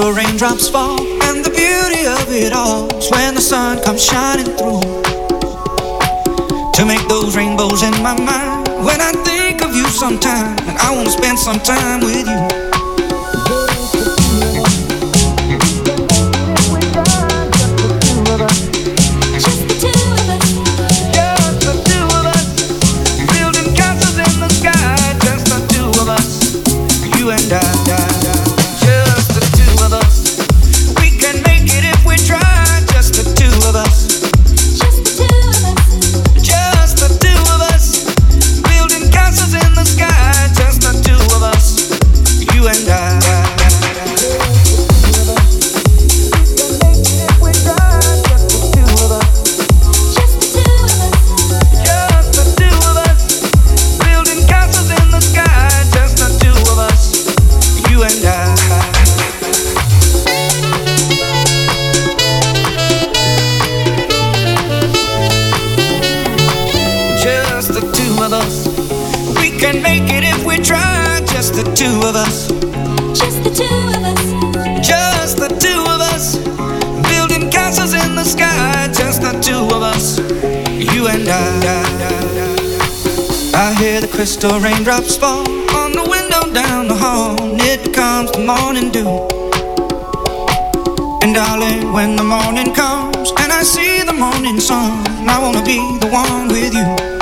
The raindrops fall, and the beauty of it all is when the sun comes shining through. To make those rainbows in my mind, when I think of you sometime, and I wanna spend some time with you. Crystal raindrops fall on the window down the hall. It comes the morning dew. And darling, when the morning comes and I see the morning sun, I wanna be the one with you.